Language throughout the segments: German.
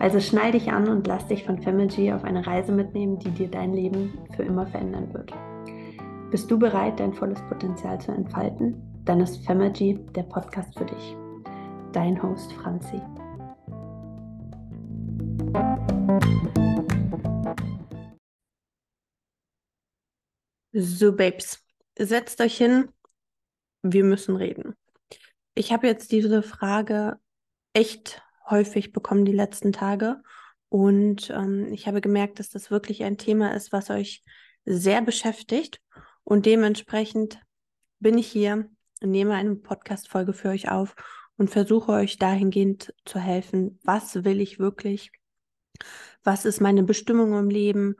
Also schnall dich an und lass dich von Femergy auf eine Reise mitnehmen, die dir dein Leben für immer verändern wird. Bist du bereit, dein volles Potenzial zu entfalten? Dann ist Femergy der Podcast für dich. Dein Host Franzi. So, Babes, setzt euch hin. Wir müssen reden. Ich habe jetzt diese Frage echt häufig bekommen die letzten Tage. Und ähm, ich habe gemerkt, dass das wirklich ein Thema ist, was euch sehr beschäftigt. Und dementsprechend bin ich hier, nehme eine Podcast-Folge für euch auf und versuche euch dahingehend zu helfen. Was will ich wirklich? Was ist meine Bestimmung im Leben?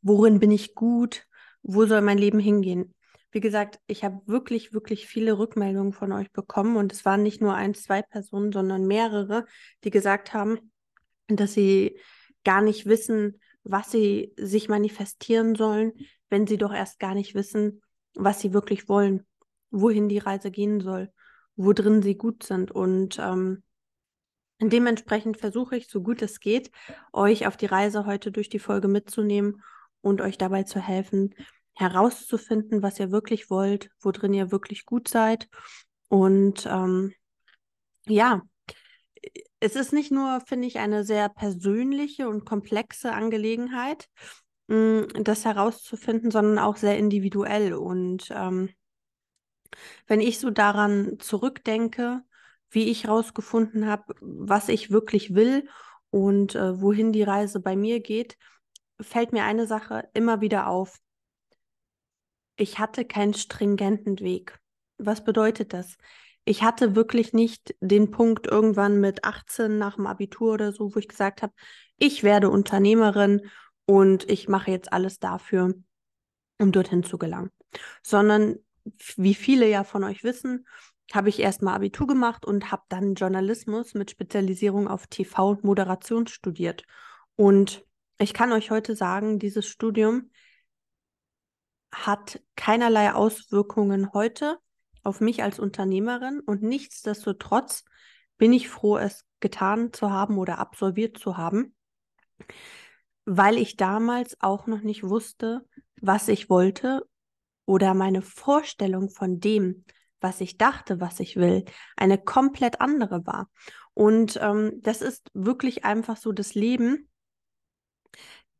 Worin bin ich gut? Wo soll mein Leben hingehen? Wie gesagt, ich habe wirklich, wirklich viele Rückmeldungen von euch bekommen und es waren nicht nur ein, zwei Personen, sondern mehrere, die gesagt haben, dass sie gar nicht wissen, was sie sich manifestieren sollen, wenn sie doch erst gar nicht wissen, was sie wirklich wollen, wohin die Reise gehen soll, wo drin sie gut sind. Und ähm, dementsprechend versuche ich, so gut es geht, euch auf die Reise heute durch die Folge mitzunehmen und euch dabei zu helfen, herauszufinden, was ihr wirklich wollt, worin ihr wirklich gut seid. Und ähm, ja, es ist nicht nur, finde ich, eine sehr persönliche und komplexe Angelegenheit, mh, hm, das herauszufinden, sondern auch sehr individuell. Und ähm, wenn ich so daran zurückdenke, wie ich herausgefunden habe, was ich wirklich will und äh, wohin die Reise bei mir geht, fällt mir eine Sache immer wieder auf ich hatte keinen stringenten Weg. Was bedeutet das? Ich hatte wirklich nicht den Punkt irgendwann mit 18 nach dem Abitur oder so, wo ich gesagt habe, ich werde Unternehmerin und ich mache jetzt alles dafür, um dorthin zu gelangen. Sondern, wie viele ja von euch wissen, habe ich erstmal Abitur gemacht und habe dann Journalismus mit Spezialisierung auf TV und Moderation studiert. Und ich kann euch heute sagen, dieses Studium hat keinerlei Auswirkungen heute auf mich als Unternehmerin und nichtsdestotrotz bin ich froh, es getan zu haben oder absolviert zu haben, weil ich damals auch noch nicht wusste, was ich wollte oder meine Vorstellung von dem, was ich dachte, was ich will, eine komplett andere war. Und ähm, das ist wirklich einfach so das Leben.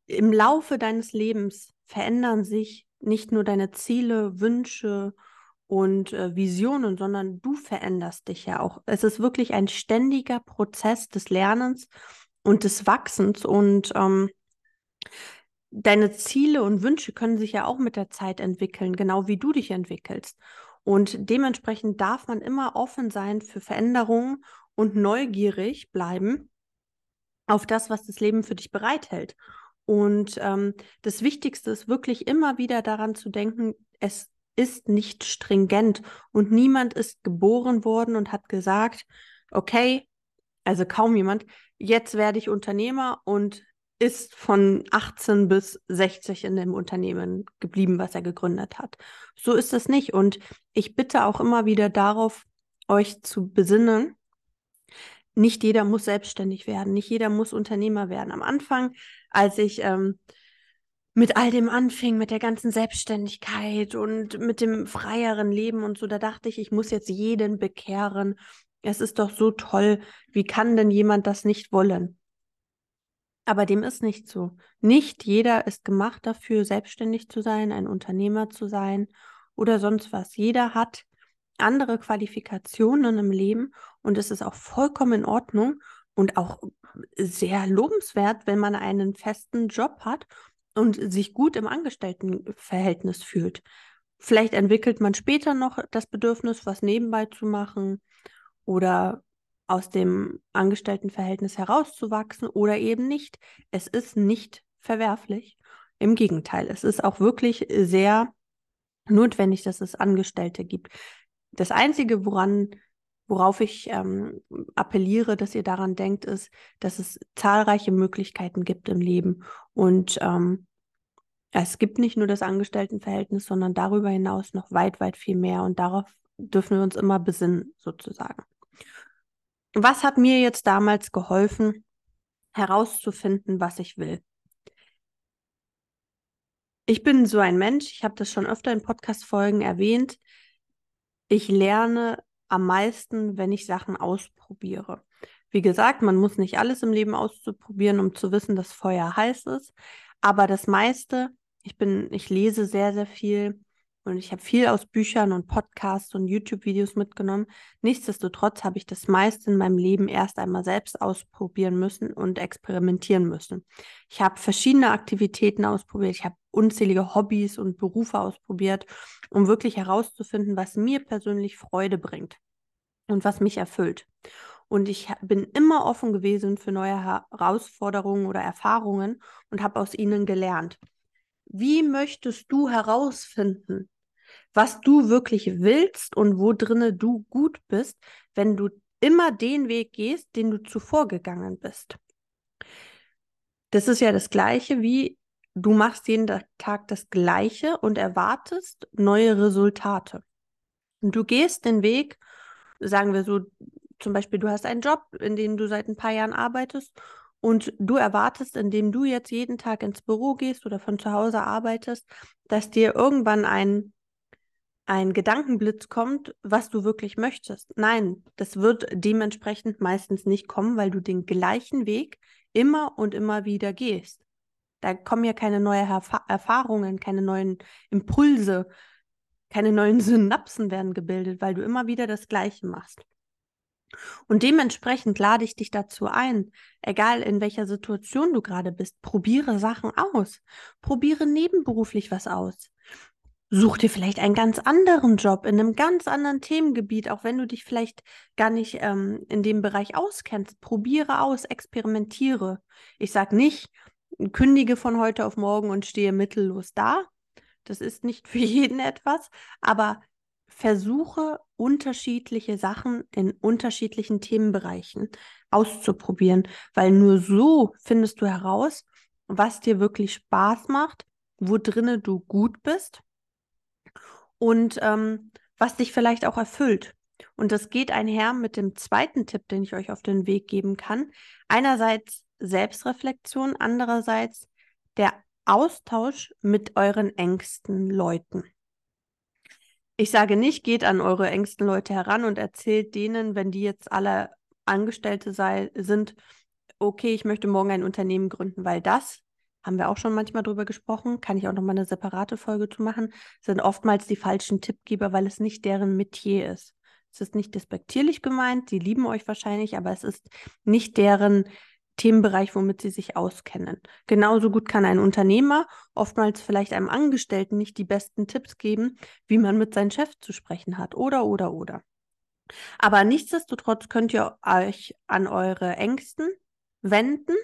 Im Laufe deines Lebens verändern sich nicht nur deine Ziele, Wünsche und äh, Visionen, sondern du veränderst dich ja auch. Es ist wirklich ein ständiger Prozess des Lernens und des Wachsens und ähm, deine Ziele und Wünsche können sich ja auch mit der Zeit entwickeln, genau wie du dich entwickelst. Und dementsprechend darf man immer offen sein für Veränderungen und neugierig bleiben auf das, was das Leben für dich bereithält. Und ähm, das Wichtigste ist wirklich immer wieder daran zu denken, es ist nicht stringent und niemand ist geboren worden und hat gesagt, okay, also kaum jemand, jetzt werde ich Unternehmer und ist von 18 bis 60 in dem Unternehmen geblieben, was er gegründet hat. So ist es nicht. Und ich bitte auch immer wieder darauf, euch zu besinnen, nicht jeder muss selbstständig werden, nicht jeder muss Unternehmer werden. Am Anfang, als ich ähm, mit all dem anfing, mit der ganzen Selbstständigkeit und mit dem freieren Leben und so, da dachte ich, ich muss jetzt jeden bekehren. Es ist doch so toll. Wie kann denn jemand das nicht wollen? Aber dem ist nicht so. Nicht jeder ist gemacht dafür, selbstständig zu sein, ein Unternehmer zu sein oder sonst was. Jeder hat andere Qualifikationen im Leben und es ist auch vollkommen in Ordnung und auch sehr lobenswert, wenn man einen festen Job hat und sich gut im Angestelltenverhältnis fühlt. Vielleicht entwickelt man später noch das Bedürfnis, was nebenbei zu machen oder aus dem Angestelltenverhältnis herauszuwachsen oder eben nicht. Es ist nicht verwerflich. Im Gegenteil, es ist auch wirklich sehr notwendig, dass es Angestellte gibt. Das Einzige, woran, worauf ich ähm, appelliere, dass ihr daran denkt, ist, dass es zahlreiche Möglichkeiten gibt im Leben. Und ähm, es gibt nicht nur das Angestelltenverhältnis, sondern darüber hinaus noch weit, weit viel mehr. Und darauf dürfen wir uns immer besinnen, sozusagen. Was hat mir jetzt damals geholfen, herauszufinden, was ich will? Ich bin so ein Mensch, ich habe das schon öfter in Podcast-Folgen erwähnt, ich lerne am meisten, wenn ich Sachen ausprobiere. Wie gesagt, man muss nicht alles im Leben auszuprobieren, um zu wissen, dass Feuer heiß ist. Aber das meiste, ich bin, ich lese sehr, sehr viel und ich habe viel aus Büchern und Podcasts und YouTube-Videos mitgenommen. Nichtsdestotrotz habe ich das meiste in meinem Leben erst einmal selbst ausprobieren müssen und experimentieren müssen. Ich habe verschiedene Aktivitäten ausprobiert. Ich habe unzählige Hobbys und Berufe ausprobiert, um wirklich herauszufinden, was mir persönlich Freude bringt und was mich erfüllt. Und ich bin immer offen gewesen für neue Herausforderungen oder Erfahrungen und habe aus ihnen gelernt. Wie möchtest du herausfinden, was du wirklich willst und wo drinne du gut bist, wenn du immer den Weg gehst, den du zuvor gegangen bist? Das ist ja das Gleiche wie du machst jeden Tag das Gleiche und erwartest neue Resultate. Und du gehst den Weg, sagen wir so, zum Beispiel, du hast einen Job, in dem du seit ein paar Jahren arbeitest und du erwartest, indem du jetzt jeden Tag ins Büro gehst oder von zu Hause arbeitest, dass dir irgendwann ein, ein Gedankenblitz kommt, was du wirklich möchtest. Nein, das wird dementsprechend meistens nicht kommen, weil du den gleichen Weg immer und immer wieder gehst. Da kommen ja keine neuen Erf Erfahrungen, keine neuen Impulse, keine neuen Synapsen werden gebildet, weil du immer wieder das Gleiche machst. Und dementsprechend lade ich dich dazu ein, egal in welcher Situation du gerade bist, probiere Sachen aus. Probiere nebenberuflich was aus. Such dir vielleicht einen ganz anderen Job in einem ganz anderen Themengebiet, auch wenn du dich vielleicht gar nicht ähm, in dem Bereich auskennst. Probiere aus, experimentiere. Ich sage nicht, kündige von heute auf morgen und stehe mittellos da. Das ist nicht für jeden etwas, aber versuche unterschiedliche Sachen in unterschiedlichen Themenbereichen auszuprobieren, weil nur so findest du heraus, was dir wirklich Spaß macht, wo drinne du gut bist und ähm, was dich vielleicht auch erfüllt. Und das geht einher mit dem zweiten Tipp, den ich euch auf den Weg geben kann. Einerseits Selbstreflexion, andererseits der Austausch mit euren engsten Leuten. Ich sage nicht, geht an eure engsten Leute heran und erzählt denen, wenn die jetzt alle Angestellte sei, sind, okay, ich möchte morgen ein Unternehmen gründen, weil das, haben wir auch schon manchmal drüber gesprochen, kann ich auch nochmal eine separate Folge zu machen, sind oftmals die falschen Tippgeber, weil es nicht deren Metier ist. Es ist nicht despektierlich gemeint, die lieben euch wahrscheinlich, aber es ist nicht deren Themenbereich, womit sie sich auskennen. Genauso gut kann ein Unternehmer oftmals vielleicht einem Angestellten nicht die besten Tipps geben, wie man mit seinem Chef zu sprechen hat. Oder, oder, oder. Aber nichtsdestotrotz könnt ihr euch an eure Ängsten wenden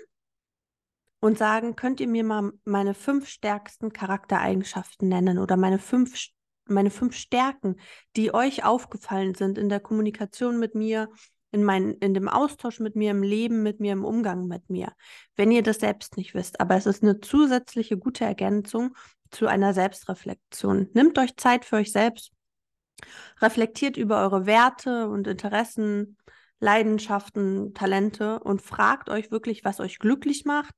und sagen, könnt ihr mir mal meine fünf stärksten Charaktereigenschaften nennen oder meine fünf, meine fünf Stärken, die euch aufgefallen sind in der Kommunikation mit mir, in, mein, in dem Austausch mit mir, im Leben mit mir, im Umgang mit mir, wenn ihr das selbst nicht wisst. Aber es ist eine zusätzliche gute Ergänzung zu einer Selbstreflexion. Nimmt euch Zeit für euch selbst, reflektiert über eure Werte und Interessen, Leidenschaften, Talente und fragt euch wirklich, was euch glücklich macht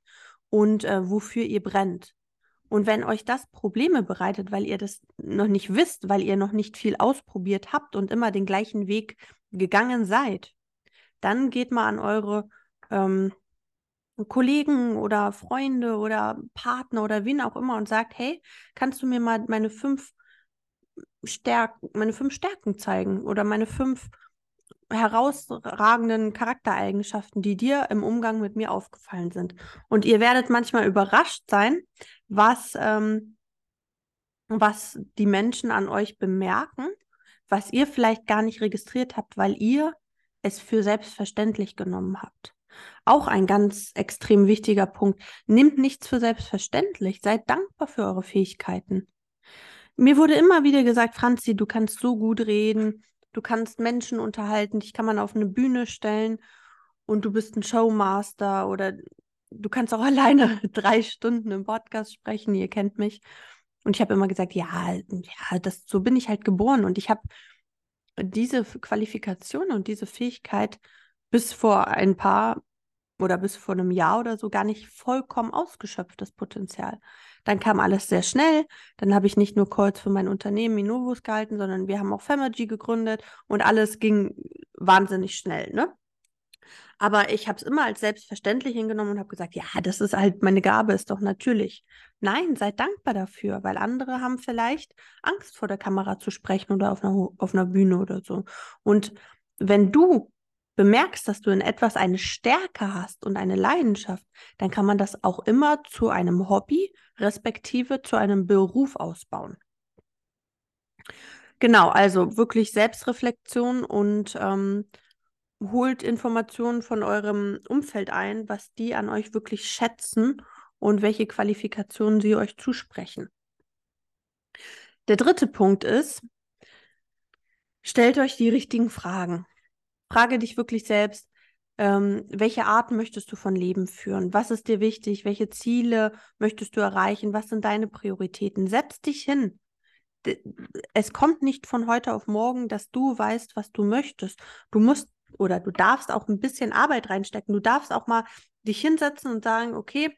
und äh, wofür ihr brennt. Und wenn euch das Probleme bereitet, weil ihr das noch nicht wisst, weil ihr noch nicht viel ausprobiert habt und immer den gleichen Weg gegangen seid, dann geht mal an eure ähm, Kollegen oder Freunde oder Partner oder wen auch immer und sagt, hey, kannst du mir mal meine fünf Stärken, meine fünf Stärken zeigen oder meine fünf herausragenden Charaktereigenschaften, die dir im Umgang mit mir aufgefallen sind. Und ihr werdet manchmal überrascht sein, was, ähm, was die Menschen an euch bemerken, was ihr vielleicht gar nicht registriert habt, weil ihr es für selbstverständlich genommen habt. Auch ein ganz extrem wichtiger Punkt. Nehmt nichts für selbstverständlich. Seid dankbar für eure Fähigkeiten. Mir wurde immer wieder gesagt, Franzi, du kannst so gut reden, du kannst Menschen unterhalten, dich kann man auf eine Bühne stellen und du bist ein Showmaster oder du kannst auch alleine drei Stunden im Podcast sprechen, ihr kennt mich. Und ich habe immer gesagt, ja, ja, das, so bin ich halt geboren. Und ich habe diese Qualifikation und diese Fähigkeit bis vor ein paar oder bis vor einem Jahr oder so gar nicht vollkommen ausgeschöpft, das Potenzial. Dann kam alles sehr schnell. Dann habe ich nicht nur Calls für mein Unternehmen Minovus gehalten, sondern wir haben auch Femergy gegründet und alles ging wahnsinnig schnell, ne? Aber ich habe es immer als selbstverständlich hingenommen und habe gesagt, ja, das ist halt meine Gabe, ist doch natürlich. Nein, seid dankbar dafür, weil andere haben vielleicht Angst vor der Kamera zu sprechen oder auf einer, auf einer Bühne oder so. Und wenn du bemerkst, dass du in etwas eine Stärke hast und eine Leidenschaft, dann kann man das auch immer zu einem Hobby, respektive zu einem Beruf ausbauen. Genau, also wirklich Selbstreflexion und ähm, holt Informationen von eurem Umfeld ein, was die an euch wirklich schätzen und welche Qualifikationen sie euch zusprechen. Der dritte Punkt ist, stellt euch die richtigen Fragen. Frage dich wirklich selbst, ähm, welche Art möchtest du von Leben führen? Was ist dir wichtig? Welche Ziele möchtest du erreichen? Was sind deine Prioritäten? Setz dich hin. Es kommt nicht von heute auf morgen, dass du weißt, was du möchtest. Du musst oder du darfst auch ein bisschen Arbeit reinstecken. Du darfst auch mal dich hinsetzen und sagen, okay,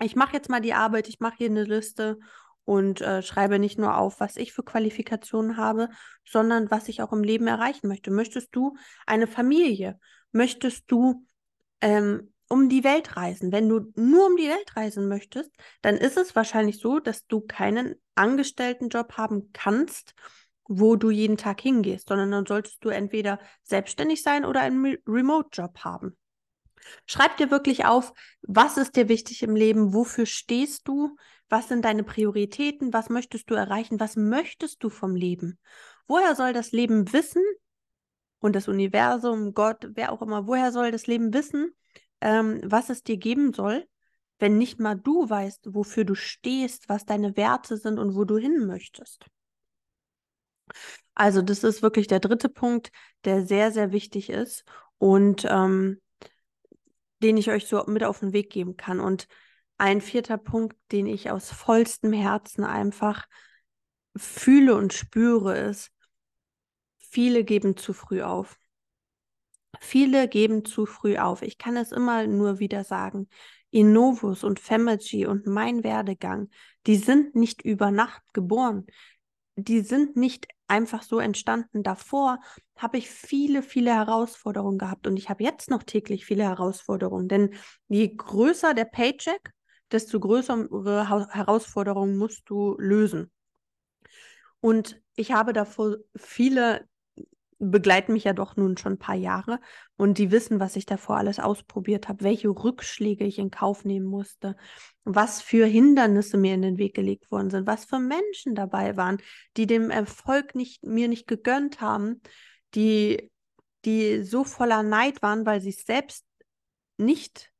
ich mache jetzt mal die Arbeit, ich mache hier eine Liste und äh, schreibe nicht nur auf, was ich für Qualifikationen habe, sondern was ich auch im Leben erreichen möchte. Möchtest du eine Familie? Möchtest du ähm, um die Welt reisen? Wenn du nur um die Welt reisen möchtest, dann ist es wahrscheinlich so, dass du keinen Angestelltenjob haben kannst, wo du jeden Tag hingehst, sondern dann solltest du entweder selbstständig sein oder einen Remote-Job haben. Schreib dir wirklich auf, was ist dir wichtig im Leben, wofür stehst du, was sind deine Prioritäten, was möchtest du erreichen, was möchtest du vom Leben. Woher soll das Leben wissen und das Universum, Gott, wer auch immer, woher soll das Leben wissen, ähm, was es dir geben soll, wenn nicht mal du weißt, wofür du stehst, was deine Werte sind und wo du hin möchtest. Also das ist wirklich der dritte Punkt, der sehr, sehr wichtig ist. Und ähm, den ich euch so mit auf den Weg geben kann. Und ein vierter Punkt, den ich aus vollstem Herzen einfach fühle und spüre, ist, viele geben zu früh auf. Viele geben zu früh auf. Ich kann es immer nur wieder sagen. Innovus und Femergy und mein Werdegang, die sind nicht über Nacht geboren. Die sind nicht einfach so entstanden. Davor habe ich viele, viele Herausforderungen gehabt und ich habe jetzt noch täglich viele Herausforderungen. Denn je größer der Paycheck, desto größere Herausforderungen musst du lösen. Und ich habe davor viele begleiten mich ja doch nun schon ein paar Jahre und die wissen, was ich davor alles ausprobiert habe, welche Rückschläge ich in Kauf nehmen musste, was für Hindernisse mir in den Weg gelegt worden sind, was für Menschen dabei waren, die dem Erfolg nicht, mir nicht gegönnt haben, die, die so voller Neid waren, weil sie es selbst nicht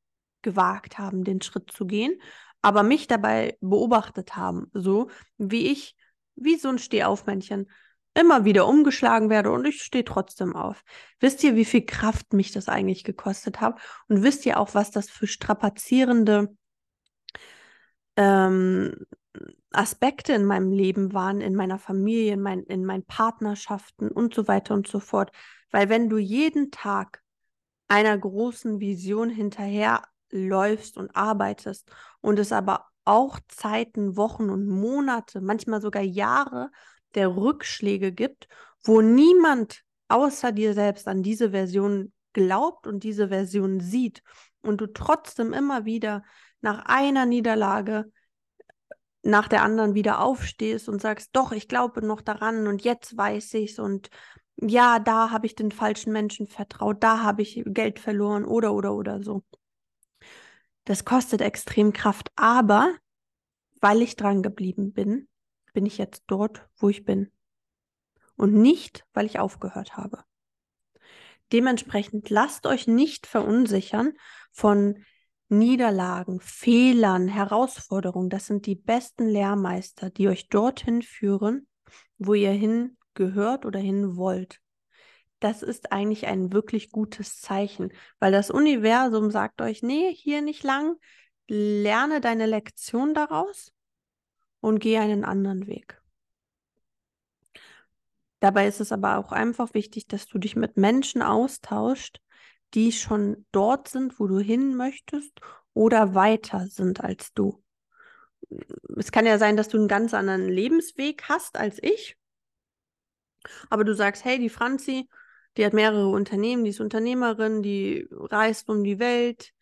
gewagt haben, den Schritt zu gehen, aber mich dabei beobachtet haben, so wie ich, wie so ein Stehaufmännchen immer wieder umgeschlagen werde und ich stehe trotzdem auf. Wisst ihr, wie viel Kraft mich das eigentlich gekostet hat? Und wisst ihr auch, was das für strapazierende ähm, Aspekte in meinem Leben waren, in meiner Familie, in, mein, in meinen Partnerschaften und so weiter und so fort. Weil wenn du jeden Tag einer großen Vision hinterherläufst und arbeitest und es aber auch Zeiten, Wochen und Monate, manchmal sogar Jahre der Rückschläge gibt, wo niemand außer dir selbst an diese Version glaubt und diese Version sieht und du trotzdem immer wieder nach einer Niederlage nach der anderen wieder aufstehst und sagst, doch, ich glaube noch daran und jetzt weiß ich's und ja, da habe ich den falschen Menschen vertraut, da habe ich Geld verloren oder oder oder so. Das kostet extrem Kraft, aber weil ich dran geblieben bin, bin ich jetzt dort, wo ich bin. Und nicht, weil ich aufgehört habe. Dementsprechend lasst euch nicht verunsichern von Niederlagen, Fehlern, Herausforderungen, das sind die besten Lehrmeister, die euch dorthin führen, wo ihr hin gehört oder hin wollt. Das ist eigentlich ein wirklich gutes Zeichen, weil das Universum sagt euch, nee, hier nicht lang, lerne deine Lektion daraus und geh einen anderen Weg. Dabei ist es aber auch einfach wichtig, dass du dich mit Menschen austauscht, die schon dort sind, wo du hin möchtest oder weiter sind als du. Es kann ja sein, dass du einen ganz anderen Lebensweg hast als ich, aber du sagst, hey, die Franzi, die hat mehrere Unternehmen, die ist Unternehmerin, die reist um die Welt,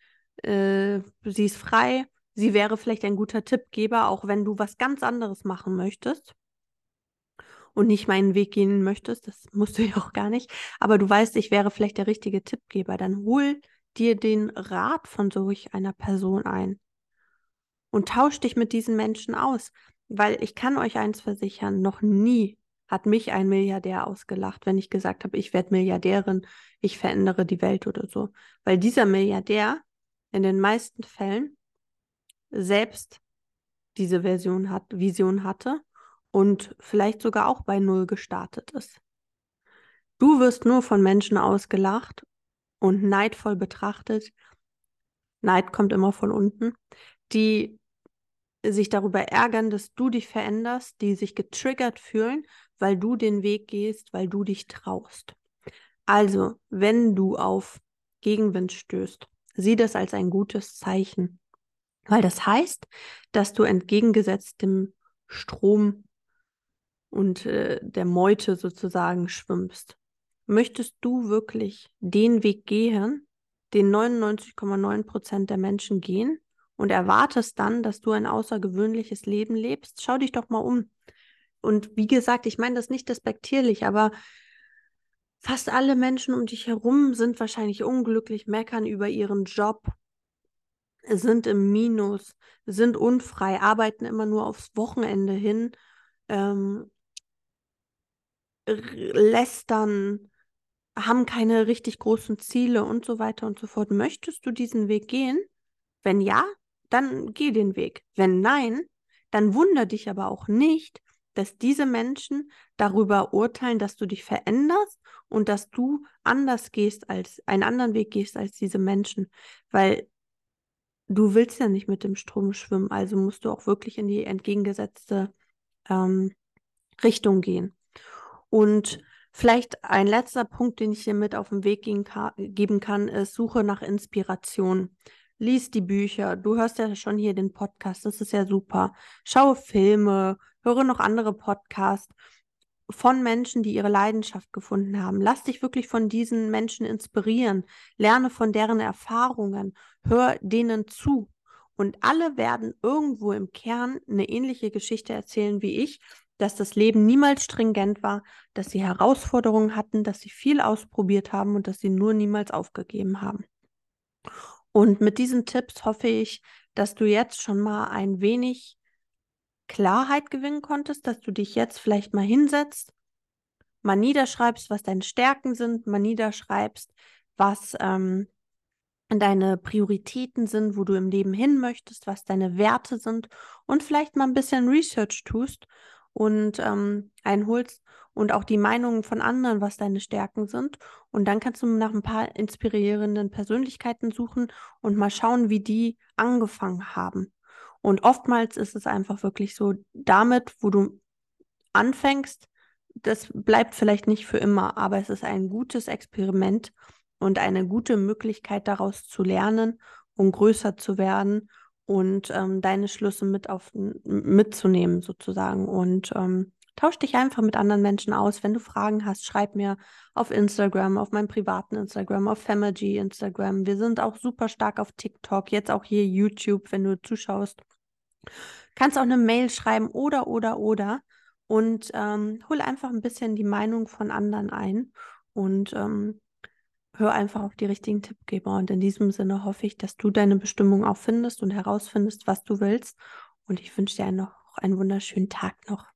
äh, sie ist frei, sie wäre vielleicht ein guter Tippgeber, auch wenn du was ganz anderes machen möchtest. Und nicht meinen Weg gehen möchtest, das musst du ja auch gar nicht, aber du weißt, ich wäre vielleicht der richtige Tippgeber, dann hol dir den Rat von solch einer Person ein. Und tausch dich mit diesen Menschen aus, weil ich kann euch eins versichern, noch nie hat mich ein Milliardär ausgelacht, wenn ich gesagt habe, ich werde Milliardärin, ich verändere die Welt oder so, weil dieser Milliardär in den meisten Fällen selbst diese Version hat, Vision hatte und vielleicht sogar auch bei Null gestartet ist. Du wirst nur von Menschen ausgelacht und neidvoll betrachtet. Neid kommt immer von unten, die sich darüber ärgern, dass du dich veränderst, die sich getriggert fühlen, weil du den Weg gehst, weil du dich traust. Also, wenn du auf Gegenwind stößt, sieh das als ein gutes Zeichen, weil das heißt, dass du entgegengesetzt dem Strom und äh, der Meute sozusagen schwimmst. Möchtest du wirklich den Weg gehen, den 99,9 Prozent der Menschen gehen und erwartest dann, dass du ein außergewöhnliches Leben lebst? Schau dich doch mal um. Und wie gesagt, ich meine das nicht despektierlich, aber fast alle Menschen um dich herum sind wahrscheinlich unglücklich, meckern über ihren Job, sind im Minus, sind unfrei, arbeiten immer nur aufs Wochenende hin, ähm, lästern, haben keine richtig großen Ziele und so weiter und so fort. Möchtest du diesen Weg gehen? Wenn ja, dann geh den Weg. Wenn nein, dann wunder dich aber auch nicht, dass diese Menschen darüber urteilen, dass du dich veränderst und dass du anders gehst als einen anderen Weg gehst als diese Menschen, weil du willst ja nicht mit dem Strom schwimmen, also musst du auch wirklich in die entgegengesetzte ähm, Richtung gehen. Und vielleicht ein letzter Punkt, den ich hier mit auf den Weg geben kann, ist Suche nach Inspiration. Lies die Bücher. Du hörst ja schon hier den Podcast. Das ist ja super. Schaue Filme, höre noch andere Podcasts von Menschen, die ihre Leidenschaft gefunden haben. Lass dich wirklich von diesen Menschen inspirieren. Lerne von deren Erfahrungen. Hör denen zu. Und alle werden irgendwo im Kern eine ähnliche Geschichte erzählen wie ich dass das Leben niemals stringent war, dass sie Herausforderungen hatten, dass sie viel ausprobiert haben und dass sie nur niemals aufgegeben haben. Und mit diesen Tipps hoffe ich, dass du jetzt schon mal ein wenig Klarheit gewinnen konntest, dass du dich jetzt vielleicht mal hinsetzt, mal niederschreibst, was deine Stärken sind, mal niederschreibst, was ähm, deine Prioritäten sind, wo du im Leben hin möchtest, was deine Werte sind und vielleicht mal ein bisschen Research tust und ähm, einholst und auch die Meinungen von anderen, was deine Stärken sind. Und dann kannst du nach ein paar inspirierenden Persönlichkeiten suchen und mal schauen, wie die angefangen haben. Und oftmals ist es einfach wirklich so, damit, wo du anfängst, das bleibt vielleicht nicht für immer, aber es ist ein gutes Experiment und eine gute Möglichkeit daraus zu lernen und größer zu werden und ähm, deine Schlüsse mit auf, mitzunehmen sozusagen. Und ähm, tausch dich einfach mit anderen Menschen aus. Wenn du Fragen hast, schreib mir auf Instagram, auf meinem privaten Instagram, auf Famagy Instagram. Wir sind auch super stark auf TikTok, jetzt auch hier YouTube, wenn du zuschaust. Kannst auch eine Mail schreiben oder, oder, oder. Und ähm, hol einfach ein bisschen die Meinung von anderen ein. Und ähm, hör einfach auf die richtigen Tippgeber. Und in diesem Sinne hoffe ich, dass du deine Bestimmung auch findest und herausfindest, was du willst. Und ich wünsche dir noch einen wunderschönen Tag noch.